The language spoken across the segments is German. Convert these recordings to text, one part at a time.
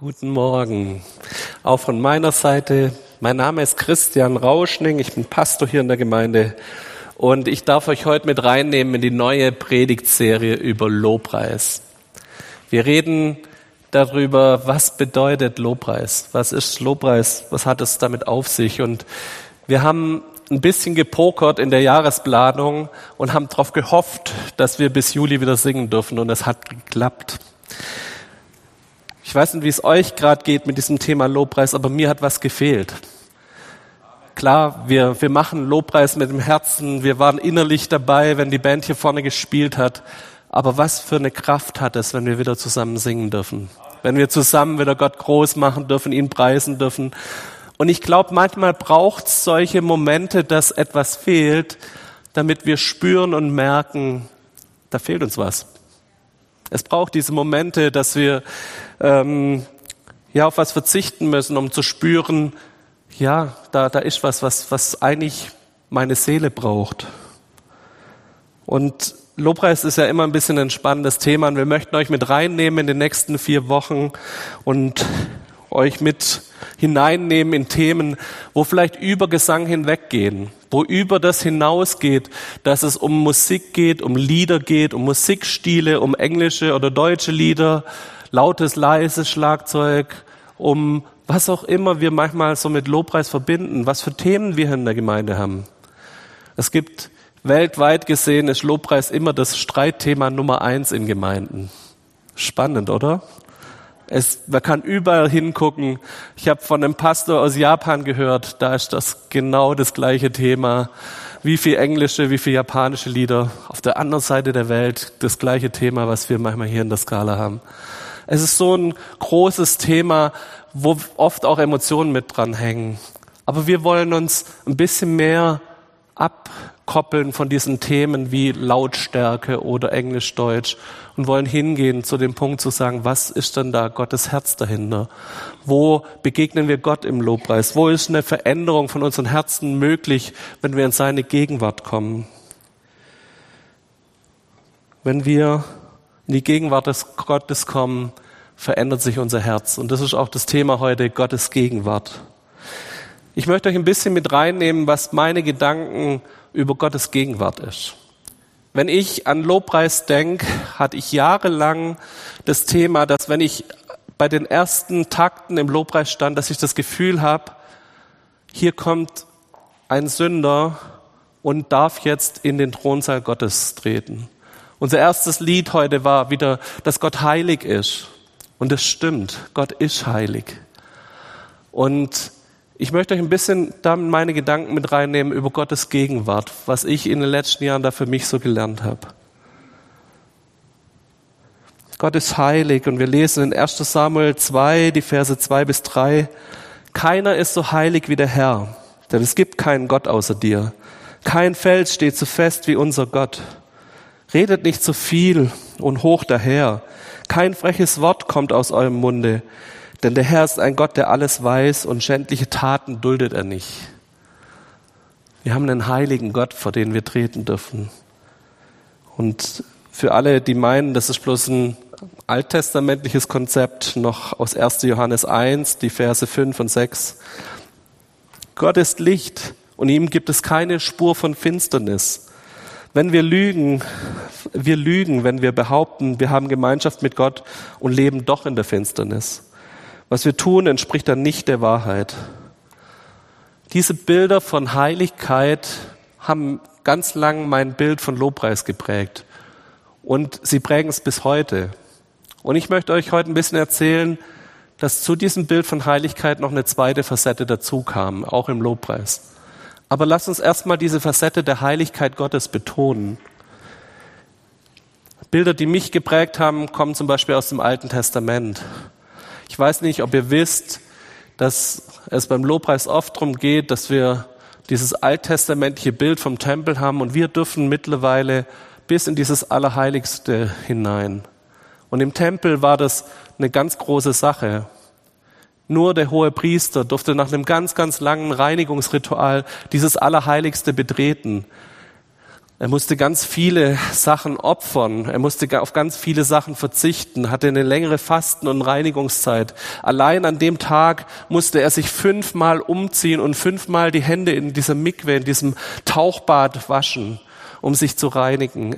Guten Morgen. Auch von meiner Seite. Mein Name ist Christian Rauschning. Ich bin Pastor hier in der Gemeinde. Und ich darf euch heute mit reinnehmen in die neue Predigtserie über Lobpreis. Wir reden darüber, was bedeutet Lobpreis? Was ist Lobpreis? Was hat es damit auf sich? Und wir haben ein bisschen gepokert in der Jahresplanung und haben darauf gehofft, dass wir bis Juli wieder singen dürfen. Und es hat geklappt. Ich weiß nicht, wie es euch gerade geht mit diesem Thema Lobpreis, aber mir hat was gefehlt. Klar, wir, wir machen Lobpreis mit dem Herzen, wir waren innerlich dabei, wenn die Band hier vorne gespielt hat. Aber was für eine Kraft hat es, wenn wir wieder zusammen singen dürfen? Wenn wir zusammen wieder Gott groß machen dürfen, ihn preisen dürfen. Und ich glaube, manchmal braucht es solche Momente, dass etwas fehlt, damit wir spüren und merken, da fehlt uns was. Es braucht diese Momente, dass wir ähm, ja auf was verzichten müssen, um zu spüren, ja, da, da ist was, was, was eigentlich meine Seele braucht. Und Lobpreis ist ja immer ein bisschen ein spannendes Thema und wir möchten euch mit reinnehmen in den nächsten vier Wochen und euch mit hineinnehmen in Themen, wo vielleicht über Gesang hinweggehen, wo über das hinausgeht, dass es um Musik geht, um Lieder geht, um Musikstile, um englische oder deutsche Lieder, lautes, leises Schlagzeug, um was auch immer wir manchmal so mit Lobpreis verbinden, was für Themen wir in der Gemeinde haben. Es gibt weltweit gesehen ist Lobpreis immer das Streitthema Nummer eins in Gemeinden. Spannend, oder? Es, man kann überall hingucken. Ich habe von einem Pastor aus Japan gehört, da ist das genau das gleiche Thema. Wie viel englische, wie viel japanische Lieder. Auf der anderen Seite der Welt das gleiche Thema, was wir manchmal hier in der Skala haben. Es ist so ein großes Thema, wo oft auch Emotionen mit dran hängen. Aber wir wollen uns ein bisschen mehr abkoppeln von diesen Themen wie Lautstärke oder Englisch-Deutsch und wollen hingehen zu dem Punkt zu sagen, was ist denn da Gottes Herz dahinter? Wo begegnen wir Gott im Lobpreis? Wo ist eine Veränderung von unseren Herzen möglich, wenn wir in seine Gegenwart kommen? Wenn wir in die Gegenwart des Gottes kommen, verändert sich unser Herz. Und das ist auch das Thema heute, Gottes Gegenwart. Ich möchte euch ein bisschen mit reinnehmen, was meine Gedanken über Gottes Gegenwart ist. Wenn ich an Lobpreis denke, hatte ich jahrelang das Thema, dass wenn ich bei den ersten Takten im Lobpreis stand, dass ich das Gefühl habe, hier kommt ein Sünder und darf jetzt in den Thronsaal Gottes treten. Unser erstes Lied heute war wieder, dass Gott heilig ist. Und es stimmt, Gott ist heilig. Und ich möchte euch ein bisschen damit meine Gedanken mit reinnehmen über Gottes Gegenwart, was ich in den letzten Jahren da für mich so gelernt habe. Gott ist heilig und wir lesen in 1 Samuel 2, die Verse 2 bis 3, keiner ist so heilig wie der Herr, denn es gibt keinen Gott außer dir. Kein Fels steht so fest wie unser Gott. Redet nicht zu viel und hoch daher. Kein freches Wort kommt aus eurem Munde, denn der Herr ist ein Gott, der alles weiß und schändliche Taten duldet er nicht. Wir haben einen heiligen Gott, vor den wir treten dürfen. Und für alle, die meinen, das ist bloß ein alttestamentliches Konzept, noch aus 1. Johannes 1, die Verse 5 und 6. Gott ist Licht und ihm gibt es keine Spur von Finsternis. Wenn wir lügen, wir lügen, wenn wir behaupten, wir haben Gemeinschaft mit Gott und leben doch in der Finsternis. Was wir tun, entspricht dann nicht der Wahrheit. Diese Bilder von Heiligkeit haben ganz lang mein Bild von Lobpreis geprägt. Und sie prägen es bis heute. Und ich möchte euch heute ein bisschen erzählen, dass zu diesem Bild von Heiligkeit noch eine zweite Facette dazu kam, auch im Lobpreis. Aber lasst uns erstmal diese Facette der Heiligkeit Gottes betonen. Bilder, die mich geprägt haben, kommen zum Beispiel aus dem Alten Testament. Ich weiß nicht, ob ihr wisst, dass es beim Lobpreis oft darum geht, dass wir dieses alttestamentliche Bild vom Tempel haben und wir dürfen mittlerweile bis in dieses Allerheiligste hinein. Und im Tempel war das eine ganz große Sache. Nur der hohe Priester durfte nach einem ganz, ganz langen Reinigungsritual dieses Allerheiligste betreten. Er musste ganz viele Sachen opfern. Er musste auf ganz viele Sachen verzichten, hatte eine längere Fasten- und Reinigungszeit. Allein an dem Tag musste er sich fünfmal umziehen und fünfmal die Hände in dieser Mikwe, in diesem Tauchbad waschen, um sich zu reinigen.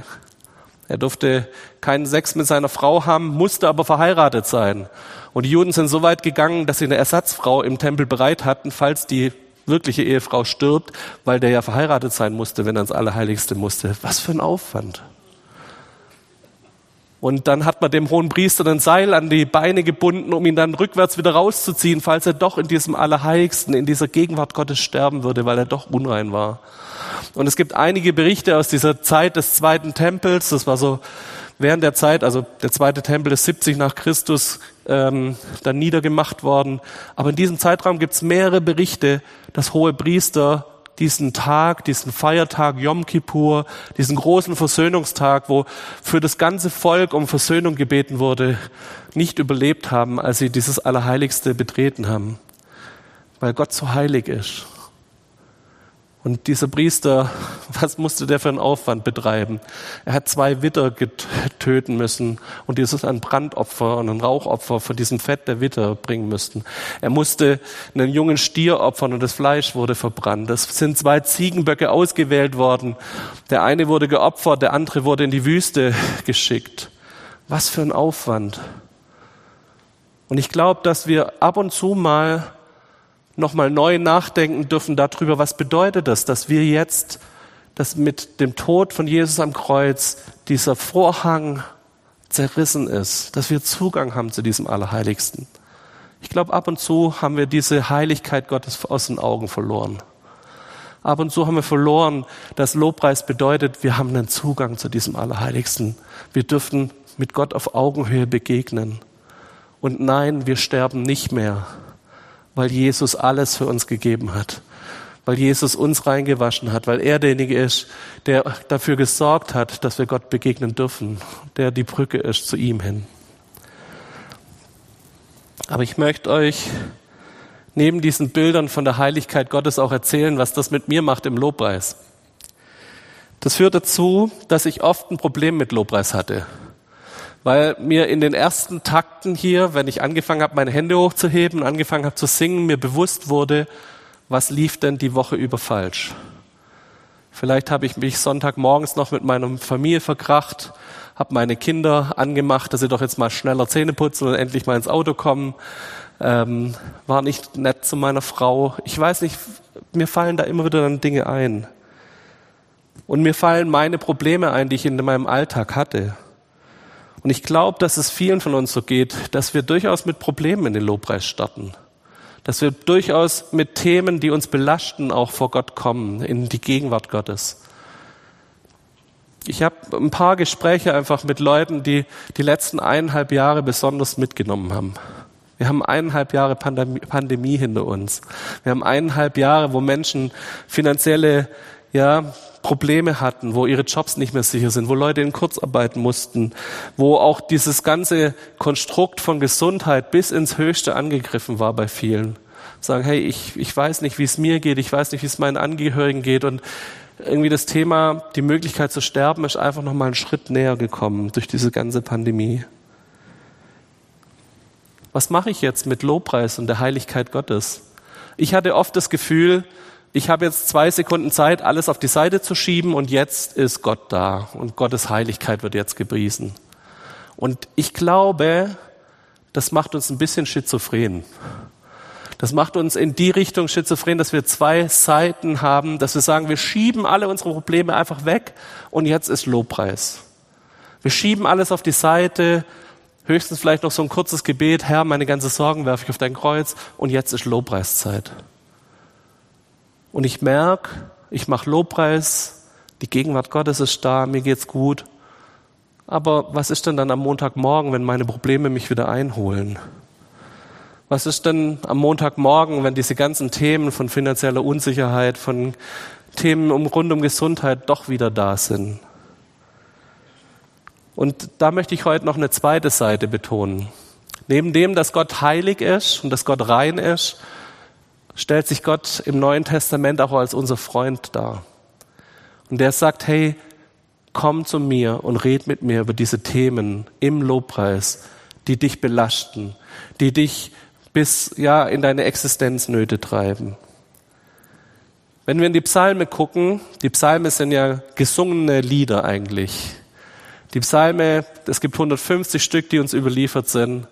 Er durfte keinen Sex mit seiner Frau haben, musste aber verheiratet sein. Und die Juden sind so weit gegangen, dass sie eine Ersatzfrau im Tempel bereit hatten, falls die wirkliche Ehefrau stirbt, weil der ja verheiratet sein musste, wenn er ins Allerheiligste musste. Was für ein Aufwand. Und dann hat man dem hohen Priester ein Seil an die Beine gebunden, um ihn dann rückwärts wieder rauszuziehen, falls er doch in diesem Allerheiligsten, in dieser Gegenwart Gottes sterben würde, weil er doch unrein war. Und es gibt einige Berichte aus dieser Zeit des zweiten Tempels. Das war so während der Zeit, also der zweite Tempel ist 70 nach Christus ähm, dann niedergemacht worden. Aber in diesem Zeitraum gibt es mehrere Berichte, dass hohe Priester diesen Tag, diesen Feiertag Yom Kippur, diesen großen Versöhnungstag, wo für das ganze Volk um Versöhnung gebeten wurde, nicht überlebt haben, als sie dieses Allerheiligste betreten haben, weil Gott so heilig ist. Und dieser Priester, was musste der für einen Aufwand betreiben? Er hat zwei Witter töten müssen und dieses ein Brandopfer und ein Rauchopfer von diesem Fett der Witter bringen müssten. Er musste einen jungen Stier opfern und das Fleisch wurde verbrannt. Es sind zwei Ziegenböcke ausgewählt worden. Der eine wurde geopfert, der andere wurde in die Wüste geschickt. Was für ein Aufwand. Und ich glaube, dass wir ab und zu mal nochmal neu nachdenken dürfen darüber, was bedeutet das, dass wir jetzt, dass mit dem Tod von Jesus am Kreuz dieser Vorhang zerrissen ist, dass wir Zugang haben zu diesem Allerheiligsten. Ich glaube, ab und zu haben wir diese Heiligkeit Gottes aus den Augen verloren. Ab und zu haben wir verloren, dass Lobpreis bedeutet, wir haben einen Zugang zu diesem Allerheiligsten. Wir dürfen mit Gott auf Augenhöhe begegnen. Und nein, wir sterben nicht mehr, weil Jesus alles für uns gegeben hat, weil Jesus uns reingewaschen hat, weil er derjenige ist, der dafür gesorgt hat, dass wir Gott begegnen dürfen, der die Brücke ist zu ihm hin. Aber ich möchte euch neben diesen Bildern von der Heiligkeit Gottes auch erzählen, was das mit mir macht im Lobpreis. Das führt dazu, dass ich oft ein Problem mit Lobpreis hatte weil mir in den ersten Takten hier, wenn ich angefangen habe, meine Hände hochzuheben, angefangen habe zu singen, mir bewusst wurde, was lief denn die Woche über falsch. Vielleicht habe ich mich Sonntagmorgens noch mit meiner Familie verkracht, habe meine Kinder angemacht, dass sie doch jetzt mal schneller Zähne putzen und endlich mal ins Auto kommen. Ähm, war nicht nett zu meiner Frau. Ich weiß nicht, mir fallen da immer wieder dann Dinge ein. Und mir fallen meine Probleme ein, die ich in meinem Alltag hatte. Und ich glaube, dass es vielen von uns so geht, dass wir durchaus mit Problemen in den Lobpreis starten. Dass wir durchaus mit Themen, die uns belasten, auch vor Gott kommen, in die Gegenwart Gottes. Ich habe ein paar Gespräche einfach mit Leuten, die die letzten eineinhalb Jahre besonders mitgenommen haben. Wir haben eineinhalb Jahre Pandemie hinter uns. Wir haben eineinhalb Jahre, wo Menschen finanzielle ja, Probleme hatten, wo ihre Jobs nicht mehr sicher sind, wo Leute in Kurzarbeit mussten, wo auch dieses ganze Konstrukt von Gesundheit bis ins Höchste angegriffen war bei vielen. Sagen, hey, ich, ich weiß nicht, wie es mir geht, ich weiß nicht, wie es meinen Angehörigen geht und irgendwie das Thema, die Möglichkeit zu sterben, ist einfach nochmal einen Schritt näher gekommen durch diese ganze Pandemie. Was mache ich jetzt mit Lobpreis und der Heiligkeit Gottes? Ich hatte oft das Gefühl, ich habe jetzt zwei Sekunden Zeit, alles auf die Seite zu schieben und jetzt ist Gott da und Gottes Heiligkeit wird jetzt gepriesen. Und ich glaube, das macht uns ein bisschen schizophren. Das macht uns in die Richtung schizophren, dass wir zwei Seiten haben, dass wir sagen, wir schieben alle unsere Probleme einfach weg und jetzt ist Lobpreis. Wir schieben alles auf die Seite, höchstens vielleicht noch so ein kurzes Gebet, Herr, meine ganze Sorgen werfe ich auf dein Kreuz und jetzt ist Lobpreiszeit und ich merke, ich mache Lobpreis, die Gegenwart Gottes ist da, mir geht's gut. Aber was ist denn dann am Montagmorgen, wenn meine Probleme mich wieder einholen? Was ist denn am Montagmorgen, wenn diese ganzen Themen von finanzieller Unsicherheit, von Themen um, rund um Gesundheit doch wieder da sind? Und da möchte ich heute noch eine zweite Seite betonen. Neben dem, dass Gott heilig ist und dass Gott rein ist, stellt sich Gott im Neuen Testament auch als unser Freund dar. Und der sagt, hey, komm zu mir und red mit mir über diese Themen im Lobpreis, die dich belasten, die dich bis ja in deine Existenznöte treiben. Wenn wir in die Psalme gucken, die Psalme sind ja gesungene Lieder eigentlich. Die Psalme, es gibt 150 Stück, die uns überliefert sind.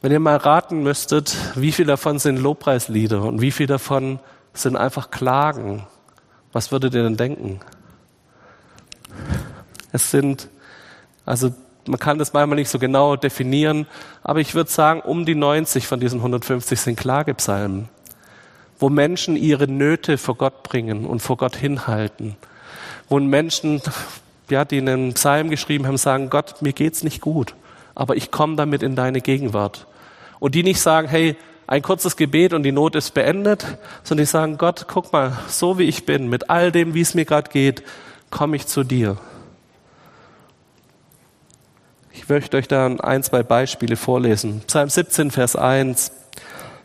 Wenn ihr mal raten müsstet, wie viel davon sind Lobpreislieder und wie viel davon sind einfach Klagen, was würdet ihr denn denken? Es sind, also man kann das manchmal nicht so genau definieren, aber ich würde sagen, um die 90 von diesen 150 sind Klagepsalmen, wo Menschen ihre Nöte vor Gott bringen und vor Gott hinhalten, wo Menschen, ja, die einen Psalm geschrieben haben, sagen, Gott, mir geht's nicht gut, aber ich komme damit in deine Gegenwart. Und die nicht sagen, hey, ein kurzes Gebet und die Not ist beendet, sondern die sagen, Gott, guck mal, so wie ich bin, mit all dem, wie es mir gerade geht, komme ich zu dir. Ich möchte euch da ein, zwei Beispiele vorlesen. Psalm 17, Vers 1.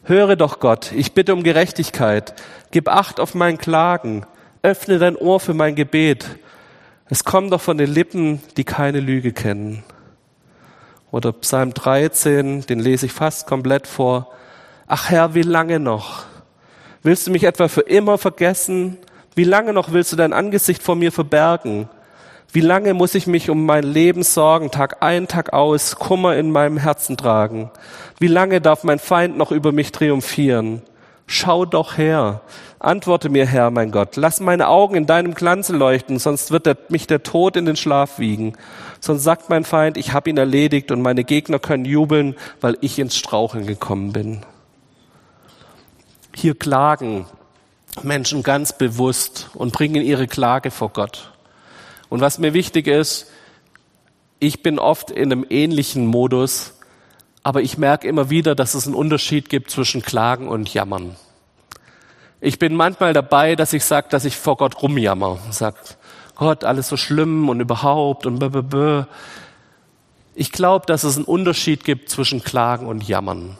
Höre doch Gott, ich bitte um Gerechtigkeit. Gib Acht auf mein Klagen. Öffne dein Ohr für mein Gebet. Es kommt doch von den Lippen, die keine Lüge kennen. Oder Psalm 13, den lese ich fast komplett vor. Ach Herr, wie lange noch? Willst du mich etwa für immer vergessen? Wie lange noch willst du dein Angesicht vor mir verbergen? Wie lange muss ich mich um mein Leben sorgen, Tag ein, Tag aus, Kummer in meinem Herzen tragen? Wie lange darf mein Feind noch über mich triumphieren? Schau doch her. Antworte mir, Herr, mein Gott. Lass meine Augen in deinem Glanze leuchten, sonst wird der, mich der Tod in den Schlaf wiegen. Sonst sagt mein Feind, ich habe ihn erledigt und meine Gegner können jubeln, weil ich ins Straucheln gekommen bin. Hier klagen Menschen ganz bewusst und bringen ihre Klage vor Gott. Und was mir wichtig ist, ich bin oft in einem ähnlichen Modus, aber ich merke immer wieder, dass es einen Unterschied gibt zwischen Klagen und Jammern. Ich bin manchmal dabei, dass ich sage, dass ich vor Gott rumjammer. Sag, Gott, alles so schlimm und überhaupt und blablabla. Ich glaube, dass es einen Unterschied gibt zwischen Klagen und Jammern.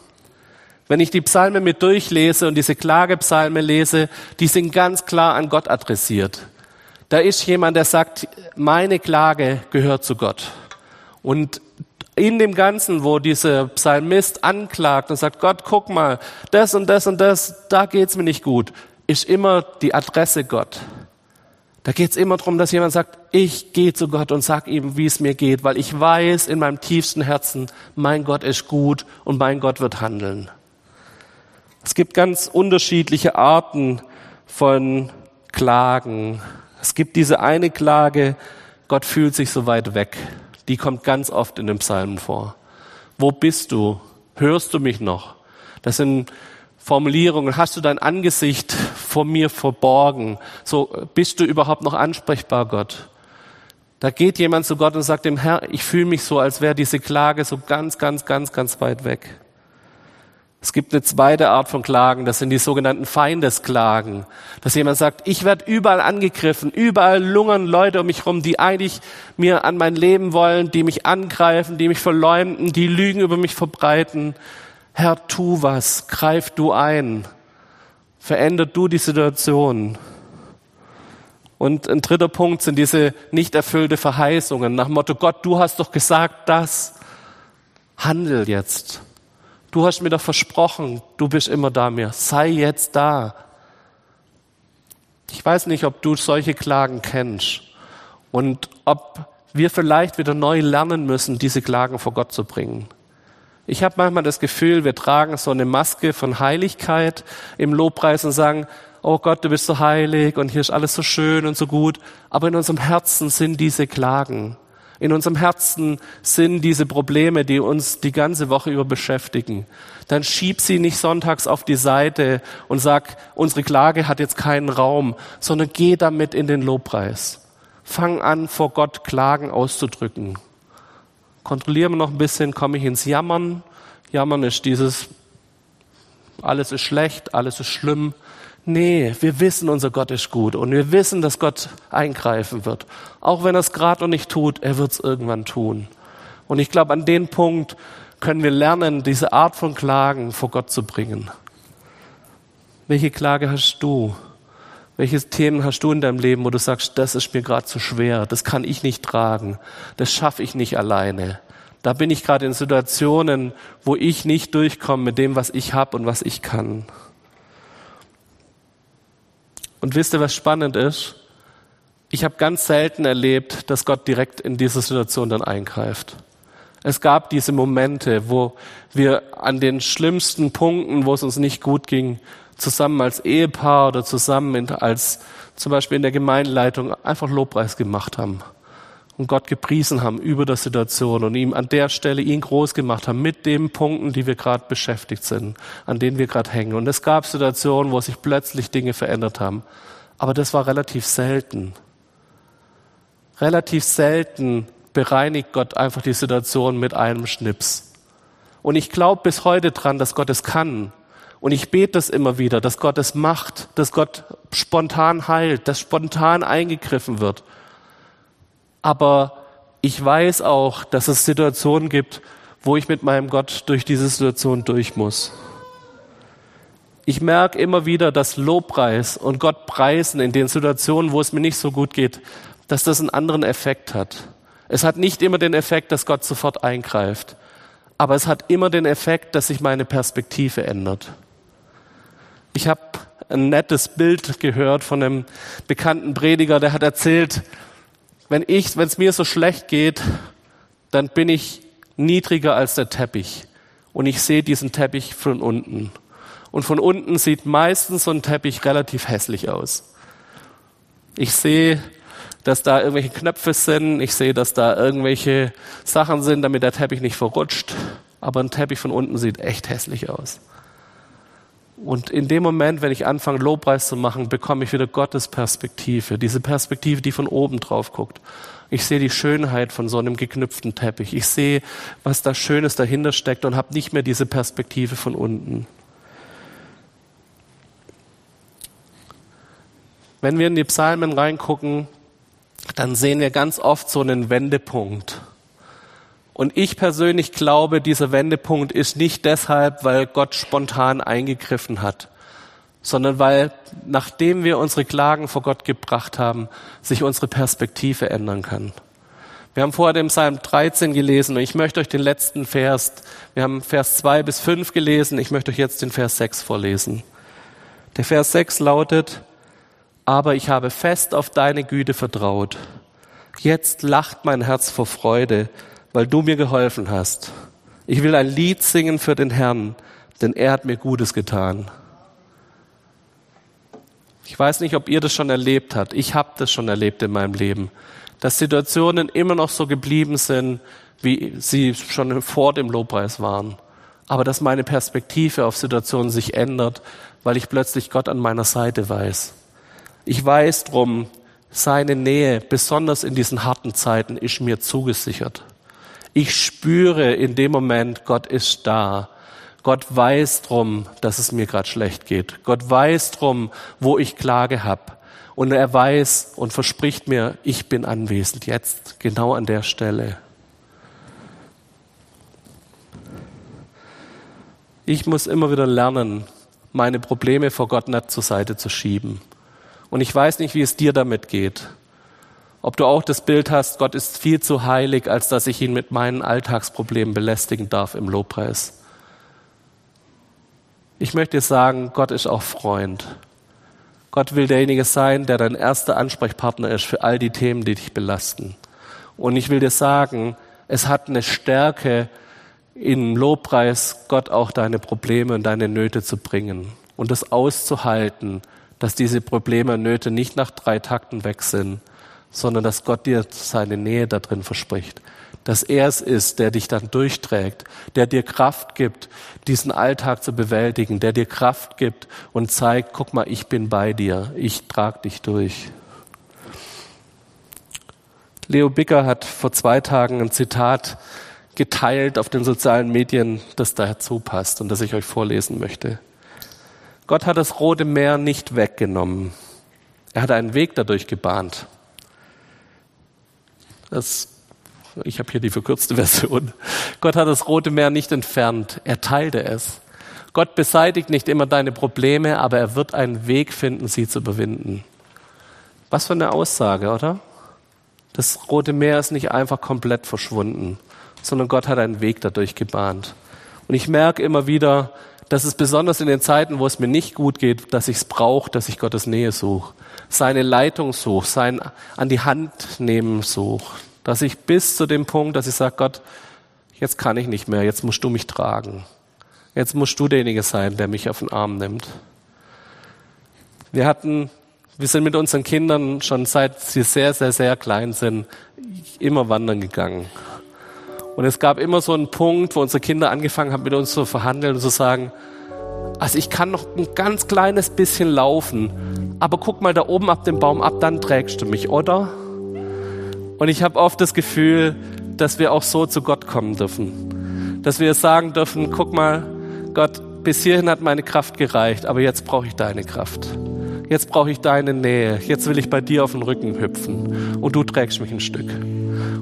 Wenn ich die Psalme mit durchlese und diese Klagepsalme lese, die sind ganz klar an Gott adressiert. Da ist jemand, der sagt, meine Klage gehört zu Gott. Und in dem Ganzen, wo dieser Psalmist anklagt und sagt, Gott, guck mal, das und das und das, da geht's mir nicht gut, ist immer die Adresse Gott. Da geht's immer darum, dass jemand sagt, ich gehe zu Gott und sag ihm, wie es mir geht, weil ich weiß in meinem tiefsten Herzen, mein Gott ist gut und mein Gott wird handeln. Es gibt ganz unterschiedliche Arten von Klagen, es gibt diese eine Klage, Gott fühlt sich so weit weg. Die kommt ganz oft in den Psalmen vor. Wo bist du? Hörst du mich noch? Das sind Formulierungen. Hast du dein Angesicht vor mir verborgen? So, bist du überhaupt noch ansprechbar, Gott? Da geht jemand zu Gott und sagt dem Herr, ich fühle mich so, als wäre diese Klage so ganz, ganz, ganz, ganz weit weg. Es gibt eine zweite Art von Klagen, das sind die sogenannten Feindesklagen. Dass jemand sagt, ich werde überall angegriffen, überall lungern Leute um mich herum, die eigentlich mir an mein Leben wollen, die mich angreifen, die mich verleumden, die Lügen über mich verbreiten. Herr, tu was, greif du ein, veränder du die Situation. Und ein dritter Punkt sind diese nicht erfüllte Verheißungen nach dem Motto, Gott, du hast doch gesagt das, handel jetzt. Du hast mir doch versprochen, du bist immer da mir. Sei jetzt da. Ich weiß nicht, ob du solche Klagen kennst und ob wir vielleicht wieder neu lernen müssen, diese Klagen vor Gott zu bringen. Ich habe manchmal das Gefühl, wir tragen so eine Maske von Heiligkeit im Lobpreis und sagen, oh Gott, du bist so heilig und hier ist alles so schön und so gut. Aber in unserem Herzen sind diese Klagen in unserem Herzen sind diese Probleme, die uns die ganze Woche über beschäftigen, dann schieb sie nicht sonntags auf die Seite und sag, unsere Klage hat jetzt keinen Raum, sondern geh damit in den Lobpreis. Fang an, vor Gott Klagen auszudrücken. Kontrollieren wir noch ein bisschen, komme ich ins Jammern. Jammern ist dieses, alles ist schlecht, alles ist schlimm. Nee, wir wissen, unser Gott ist gut und wir wissen, dass Gott eingreifen wird. Auch wenn er es gerade noch nicht tut, er wird es irgendwann tun. Und ich glaube, an den Punkt können wir lernen, diese Art von Klagen vor Gott zu bringen. Welche Klage hast du? Welche Themen hast du in deinem Leben, wo du sagst, das ist mir gerade zu schwer, das kann ich nicht tragen, das schaffe ich nicht alleine. Da bin ich gerade in Situationen, wo ich nicht durchkomme mit dem, was ich habe und was ich kann. Und wisst ihr, was spannend ist? Ich habe ganz selten erlebt, dass Gott direkt in diese Situation dann eingreift. Es gab diese Momente, wo wir an den schlimmsten Punkten, wo es uns nicht gut ging, zusammen als Ehepaar oder zusammen als zum Beispiel in der Gemeindeleitung einfach Lobpreis gemacht haben und Gott gepriesen haben über der Situation und ihm an der Stelle ihn groß gemacht haben mit den Punkten, die wir gerade beschäftigt sind, an denen wir gerade hängen. Und es gab Situationen, wo sich plötzlich Dinge verändert haben. Aber das war relativ selten. Relativ selten bereinigt Gott einfach die Situation mit einem Schnips. Und ich glaube bis heute dran, dass Gott es kann. Und ich bete es immer wieder, dass Gott es macht, dass Gott spontan heilt, dass spontan eingegriffen wird. Aber ich weiß auch, dass es Situationen gibt, wo ich mit meinem Gott durch diese Situation durch muss. Ich merke immer wieder, dass Lobpreis und Gott preisen in den Situationen, wo es mir nicht so gut geht, dass das einen anderen Effekt hat. Es hat nicht immer den Effekt, dass Gott sofort eingreift, aber es hat immer den Effekt, dass sich meine Perspektive ändert. Ich habe ein nettes Bild gehört von einem bekannten Prediger, der hat erzählt, wenn ich, wenn es mir so schlecht geht, dann bin ich niedriger als der Teppich und ich sehe diesen Teppich von unten. Und von unten sieht meistens so ein Teppich relativ hässlich aus. Ich sehe dass da irgendwelche Knöpfe sind. Ich sehe, dass da irgendwelche Sachen sind, damit der Teppich nicht verrutscht. Aber ein Teppich von unten sieht echt hässlich aus. Und in dem Moment, wenn ich anfange, Lobpreis zu machen, bekomme ich wieder Gottes Perspektive. Diese Perspektive, die von oben drauf guckt. Ich sehe die Schönheit von so einem geknüpften Teppich. Ich sehe, was da Schönes dahinter steckt und habe nicht mehr diese Perspektive von unten. Wenn wir in die Psalmen reingucken, dann sehen wir ganz oft so einen Wendepunkt. Und ich persönlich glaube, dieser Wendepunkt ist nicht deshalb, weil Gott spontan eingegriffen hat, sondern weil, nachdem wir unsere Klagen vor Gott gebracht haben, sich unsere Perspektive ändern kann. Wir haben vorher den Psalm 13 gelesen und ich möchte euch den letzten Vers, wir haben Vers 2 bis 5 gelesen, ich möchte euch jetzt den Vers 6 vorlesen. Der Vers 6 lautet, aber ich habe fest auf deine Güte vertraut. Jetzt lacht mein Herz vor Freude, weil du mir geholfen hast. Ich will ein Lied singen für den Herrn, denn er hat mir Gutes getan. Ich weiß nicht, ob ihr das schon erlebt habt. Ich habe das schon erlebt in meinem Leben, dass Situationen immer noch so geblieben sind, wie sie schon vor dem Lobpreis waren. Aber dass meine Perspektive auf Situationen sich ändert, weil ich plötzlich Gott an meiner Seite weiß. Ich weiß drum, seine Nähe, besonders in diesen harten Zeiten, ist mir zugesichert. Ich spüre in dem Moment, Gott ist da. Gott weiß drum, dass es mir gerade schlecht geht. Gott weiß drum, wo ich Klage habe. Und er weiß und verspricht mir, ich bin anwesend jetzt, genau an der Stelle. Ich muss immer wieder lernen, meine Probleme vor Gott nicht zur Seite zu schieben und ich weiß nicht, wie es dir damit geht. Ob du auch das Bild hast, Gott ist viel zu heilig, als dass ich ihn mit meinen Alltagsproblemen belästigen darf im Lobpreis. Ich möchte dir sagen, Gott ist auch Freund. Gott will derjenige sein, der dein erster Ansprechpartner ist für all die Themen, die dich belasten. Und ich will dir sagen, es hat eine Stärke, im Lobpreis Gott auch deine Probleme und deine Nöte zu bringen und das auszuhalten dass diese Probleme und Nöte nicht nach drei Takten weg sind, sondern dass Gott dir seine Nähe da drin verspricht. Dass er es ist, der dich dann durchträgt, der dir Kraft gibt, diesen Alltag zu bewältigen, der dir Kraft gibt und zeigt, guck mal, ich bin bei dir, ich trage dich durch. Leo Bicker hat vor zwei Tagen ein Zitat geteilt auf den sozialen Medien, das dazu passt und das ich euch vorlesen möchte. Gott hat das Rote Meer nicht weggenommen. Er hat einen Weg dadurch gebahnt. Das, ich habe hier die verkürzte Version. Gott hat das Rote Meer nicht entfernt, er teilte es. Gott beseitigt nicht immer deine Probleme, aber er wird einen Weg finden, sie zu überwinden. Was für eine Aussage, oder? Das Rote Meer ist nicht einfach komplett verschwunden, sondern Gott hat einen Weg dadurch gebahnt. Und ich merke immer wieder, dass es besonders in den Zeiten, wo es mir nicht gut geht, dass ich es brauche, dass ich Gottes Nähe suche, seine Leitung suche, sein an die Hand nehmen suche, dass ich bis zu dem Punkt, dass ich sage, Gott, jetzt kann ich nicht mehr, jetzt musst du mich tragen. Jetzt musst du derjenige sein, der mich auf den Arm nimmt. Wir hatten wir sind mit unseren Kindern schon seit sie sehr, sehr, sehr klein sind, immer wandern gegangen. Und es gab immer so einen Punkt, wo unsere Kinder angefangen haben, mit uns zu verhandeln und zu sagen, also ich kann noch ein ganz kleines bisschen laufen, aber guck mal da oben ab dem Baum ab, dann trägst du mich, oder? Und ich habe oft das Gefühl, dass wir auch so zu Gott kommen dürfen. Dass wir sagen dürfen, guck mal, Gott, bis hierhin hat meine Kraft gereicht, aber jetzt brauche ich deine Kraft jetzt brauche ich deine Nähe, jetzt will ich bei dir auf den Rücken hüpfen und du trägst mich ein Stück.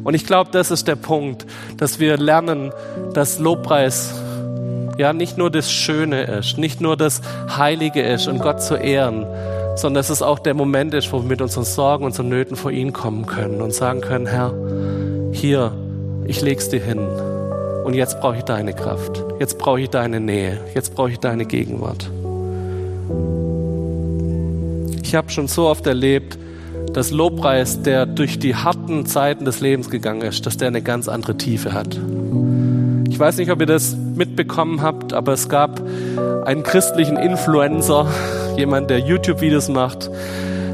Und ich glaube, das ist der Punkt, dass wir lernen, dass Lobpreis ja nicht nur das Schöne ist, nicht nur das Heilige ist und Gott zu ehren, sondern dass es auch der Moment ist, wo wir mit unseren Sorgen, unseren Nöten vor ihn kommen können und sagen können, Herr, hier, ich leg's dir hin. Und jetzt brauche ich deine Kraft. Jetzt brauche ich deine Nähe. Jetzt brauche ich deine Gegenwart. Ich habe schon so oft erlebt, dass Lobpreis, der durch die harten Zeiten des Lebens gegangen ist, dass der eine ganz andere Tiefe hat. Ich weiß nicht, ob ihr das mitbekommen habt, aber es gab einen christlichen Influencer, jemand, der YouTube-Videos macht,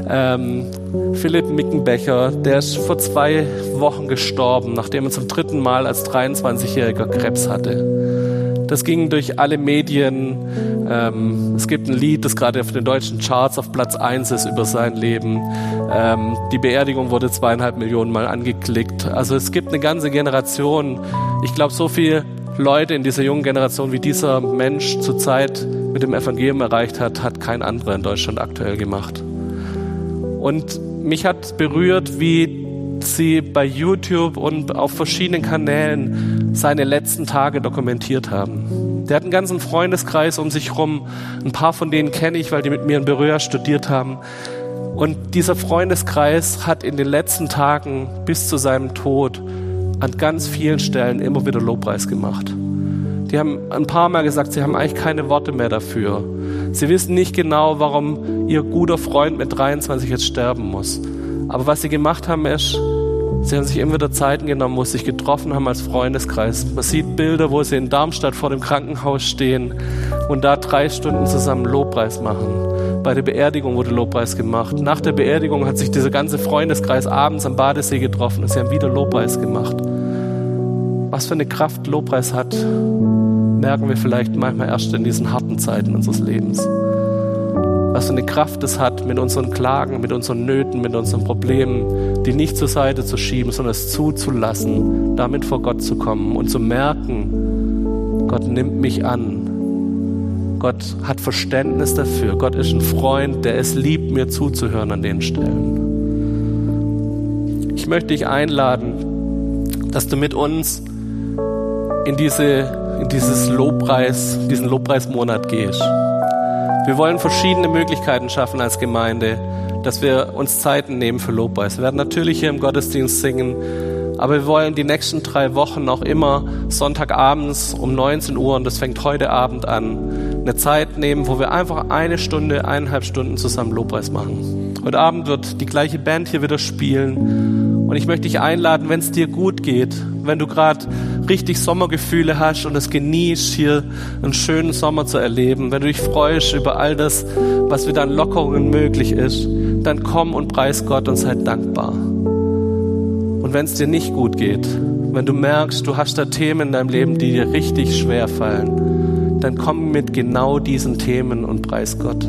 ähm, Philipp Mickenbecher, der ist vor zwei Wochen gestorben, nachdem er zum dritten Mal als 23-Jähriger Krebs hatte. Das ging durch alle Medien. Ähm, es gibt ein Lied, das gerade auf den deutschen Charts auf Platz 1 ist über sein Leben. Ähm, die Beerdigung wurde zweieinhalb Millionen Mal angeklickt. Also es gibt eine ganze Generation. Ich glaube, so viele Leute in dieser jungen Generation, wie dieser Mensch zurzeit mit dem Evangelium erreicht hat, hat kein anderer in Deutschland aktuell gemacht. Und mich hat berührt, wie sie bei YouTube und auf verschiedenen Kanälen seine letzten Tage dokumentiert haben. Der hat einen ganzen Freundeskreis um sich rum. Ein paar von denen kenne ich, weil die mit mir in Berührer studiert haben. Und dieser Freundeskreis hat in den letzten Tagen bis zu seinem Tod an ganz vielen Stellen immer wieder Lobpreis gemacht. Die haben ein paar Mal gesagt, sie haben eigentlich keine Worte mehr dafür. Sie wissen nicht genau, warum ihr guter Freund mit 23 jetzt sterben muss. Aber was sie gemacht haben, ist, sie haben sich immer wieder Zeiten genommen, wo sie sich getroffen haben als Freundeskreis. Man sieht Bilder, wo sie in Darmstadt vor dem Krankenhaus stehen und da drei Stunden zusammen Lobpreis machen. Bei der Beerdigung wurde Lobpreis gemacht. Nach der Beerdigung hat sich dieser ganze Freundeskreis abends am Badesee getroffen und sie haben wieder Lobpreis gemacht. Was für eine Kraft Lobpreis hat, merken wir vielleicht manchmal erst in diesen harten Zeiten unseres Lebens was für eine Kraft es hat, mit unseren Klagen, mit unseren Nöten, mit unseren Problemen, die nicht zur Seite zu schieben, sondern es zuzulassen, damit vor Gott zu kommen und zu merken, Gott nimmt mich an. Gott hat Verständnis dafür. Gott ist ein Freund, der es liebt, mir zuzuhören an den Stellen. Ich möchte dich einladen, dass du mit uns in, diese, in dieses Lobpreis, diesen Lobpreismonat gehst. Wir wollen verschiedene Möglichkeiten schaffen als Gemeinde, dass wir uns Zeiten nehmen für Lobpreis. Wir werden natürlich hier im Gottesdienst singen, aber wir wollen die nächsten drei Wochen auch immer Sonntagabends um 19 Uhr, und das fängt heute Abend an, eine Zeit nehmen, wo wir einfach eine Stunde, eineinhalb Stunden zusammen Lobpreis machen. Heute Abend wird die gleiche Band hier wieder spielen. Und ich möchte dich einladen, wenn es dir gut geht, wenn du gerade richtig Sommergefühle hast und es genießt, hier einen schönen Sommer zu erleben, wenn du dich freust über all das, was wieder an Lockerungen möglich ist, dann komm und preis Gott und sei dankbar. Und wenn es dir nicht gut geht, wenn du merkst, du hast da Themen in deinem Leben, die dir richtig schwer fallen, dann komm mit genau diesen Themen und preis Gott.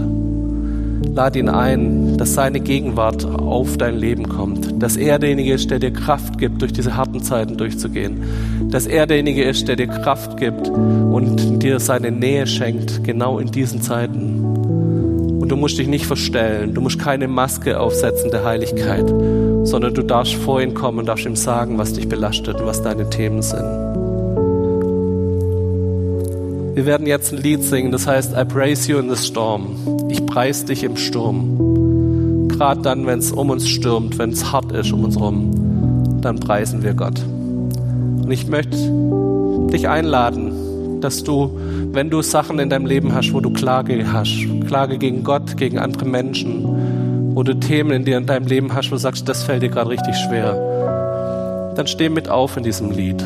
Lad ihn ein, dass seine Gegenwart auf dein Leben kommt. Dass er derjenige ist, der dir Kraft gibt, durch diese harten Zeiten durchzugehen. Dass er derjenige ist, der dir Kraft gibt und dir seine Nähe schenkt, genau in diesen Zeiten. Und du musst dich nicht verstellen, du musst keine Maske aufsetzen der Heiligkeit, sondern du darfst vor ihn kommen und darfst ihm sagen, was dich belastet und was deine Themen sind. Wir werden jetzt ein Lied singen, das heißt I praise you in the storm. Ich preise dich im Sturm. Gerade dann, wenn es um uns stürmt, wenn es hart ist um uns herum, dann preisen wir Gott. Und ich möchte dich einladen, dass du, wenn du Sachen in deinem Leben hast, wo du Klage hast, Klage gegen Gott, gegen andere Menschen, wo du Themen in dir in deinem Leben hast, wo du sagst, das fällt dir gerade richtig schwer, dann steh mit auf in diesem Lied.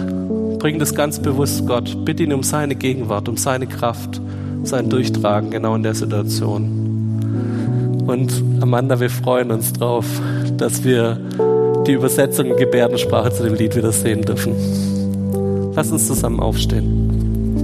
Bring das ganz bewusst Gott. Bitte ihn um seine Gegenwart, um seine Kraft, sein Durchtragen genau in der Situation. Und Amanda, wir freuen uns drauf, dass wir die Übersetzung in Gebärdensprache zu dem Lied wieder sehen dürfen. Lass uns zusammen aufstehen.